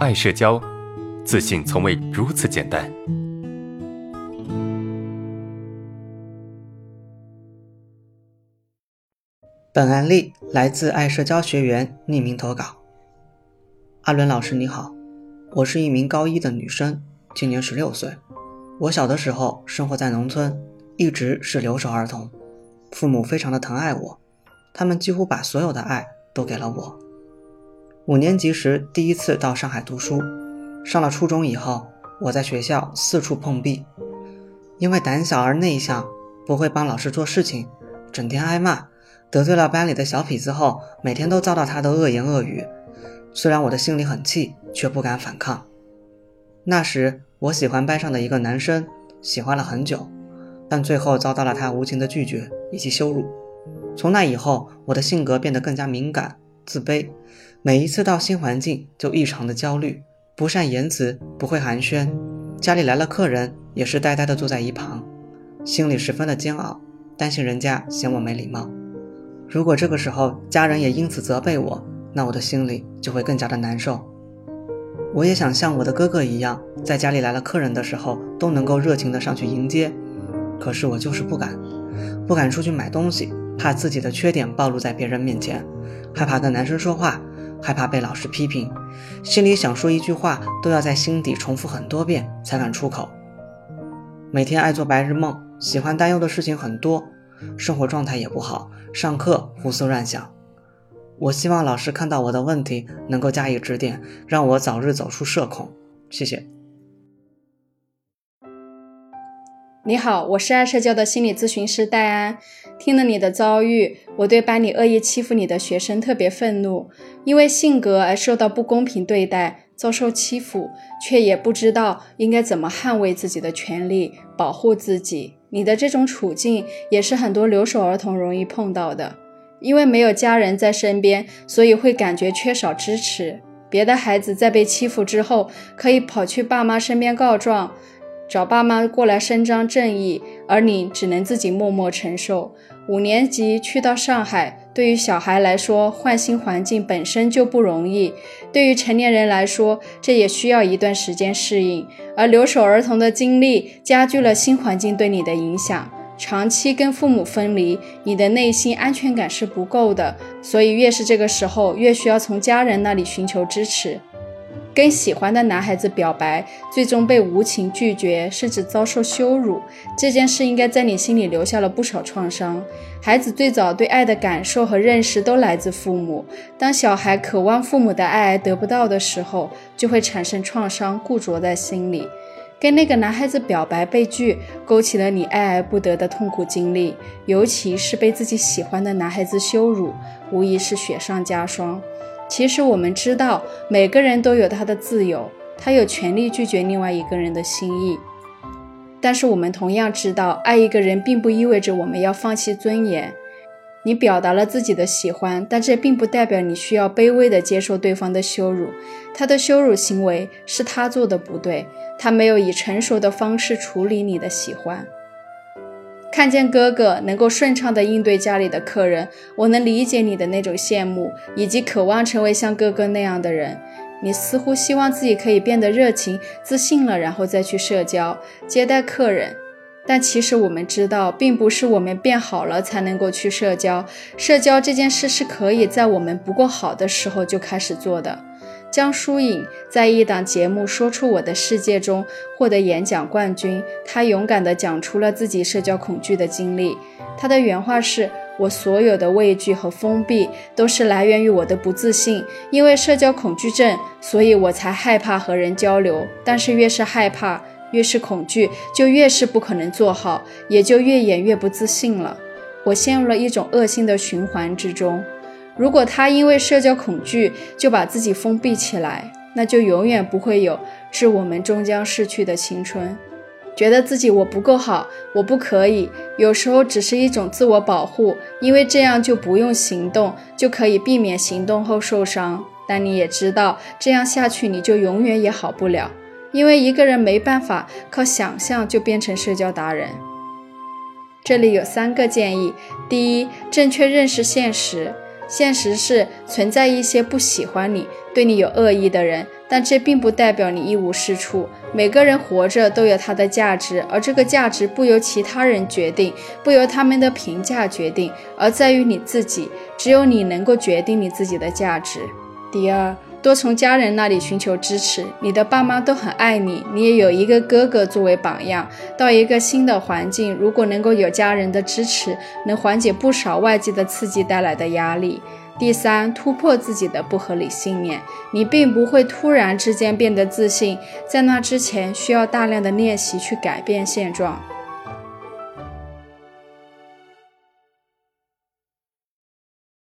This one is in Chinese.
爱社交，自信从未如此简单。本案例来自爱社交学员匿名投稿。阿伦老师你好，我是一名高一的女生，今年十六岁。我小的时候生活在农村，一直是留守儿童，父母非常的疼爱我，他们几乎把所有的爱都给了我。五年级时第一次到上海读书，上了初中以后，我在学校四处碰壁，因为胆小而内向，不会帮老师做事情，整天挨骂。得罪了班里的小痞子后，每天都遭到他的恶言恶语。虽然我的心里很气，却不敢反抗。那时我喜欢班上的一个男生，喜欢了很久，但最后遭到了他无情的拒绝以及羞辱。从那以后，我的性格变得更加敏感、自卑。每一次到新环境就异常的焦虑，不善言辞，不会寒暄。家里来了客人，也是呆呆的坐在一旁，心里十分的煎熬，担心人家嫌我没礼貌。如果这个时候家人也因此责备我，那我的心里就会更加的难受。我也想像我的哥哥一样，在家里来了客人的时候都能够热情的上去迎接，可是我就是不敢，不敢出去买东西，怕自己的缺点暴露在别人面前，害怕跟男生说话，害怕被老师批评，心里想说一句话都要在心底重复很多遍才敢出口。每天爱做白日梦，喜欢担忧的事情很多。生活状态也不好，上课胡思乱想。我希望老师看到我的问题，能够加以指点，让我早日走出社恐。谢谢。你好，我是爱社交的心理咨询师戴安。听了你的遭遇，我对班里恶意欺负你的学生特别愤怒，因为性格而受到不公平对待，遭受欺负，却也不知道应该怎么捍卫自己的权利，保护自己。你的这种处境也是很多留守儿童容易碰到的，因为没有家人在身边，所以会感觉缺少支持。别的孩子在被欺负之后，可以跑去爸妈身边告状，找爸妈过来伸张正义，而你只能自己默默承受。五年级去到上海，对于小孩来说，换新环境本身就不容易；对于成年人来说，这也需要一段时间适应。而留守儿童的经历加剧了新环境对你的影响。长期跟父母分离，你的内心安全感是不够的，所以越是这个时候，越需要从家人那里寻求支持。跟喜欢的男孩子表白，最终被无情拒绝，甚至遭受羞辱，这件事应该在你心里留下了不少创伤。孩子最早对爱的感受和认识都来自父母，当小孩渴望父母的爱而得不到的时候，就会产生创伤，固着在心里。跟那个男孩子表白被拒，勾起了你爱而不得的痛苦经历，尤其是被自己喜欢的男孩子羞辱，无疑是雪上加霜。其实我们知道，每个人都有他的自由，他有权利拒绝另外一个人的心意。但是我们同样知道，爱一个人并不意味着我们要放弃尊严。你表达了自己的喜欢，但这并不代表你需要卑微地接受对方的羞辱。他的羞辱行为是他做的不对，他没有以成熟的方式处理你的喜欢。看见哥哥能够顺畅地应对家里的客人，我能理解你的那种羡慕，以及渴望成为像哥哥那样的人。你似乎希望自己可以变得热情、自信了，然后再去社交、接待客人。但其实我们知道，并不是我们变好了才能够去社交。社交这件事是可以在我们不够好的时候就开始做的。江疏影在一档节目《说出我的世界》中获得演讲冠军。她勇敢地讲出了自己社交恐惧的经历。她的原话是：“我所有的畏惧和封闭都是来源于我的不自信，因为社交恐惧症，所以我才害怕和人交流。但是越是害怕，越是恐惧，就越是不可能做好，也就越演越不自信了。我陷入了一种恶性的循环之中。”如果他因为社交恐惧就把自己封闭起来，那就永远不会有致我们终将逝去的青春。觉得自己我不够好，我不可以，有时候只是一种自我保护，因为这样就不用行动，就可以避免行动后受伤。但你也知道，这样下去你就永远也好不了，因为一个人没办法靠想象就变成社交达人。这里有三个建议：第一，正确认识现实。现实是存在一些不喜欢你、对你有恶意的人，但这并不代表你一无是处。每个人活着都有他的价值，而这个价值不由其他人决定，不由他们的评价决定，而在于你自己。只有你能够决定你自己的价值。第二，多从家人那里寻求支持。你的爸妈都很爱你，你也有一个哥哥作为榜样。到一个新的环境，如果能够有家人的支持，能缓解不少外界的刺激带来的压力。第三，突破自己的不合理信念。你并不会突然之间变得自信，在那之前需要大量的练习去改变现状。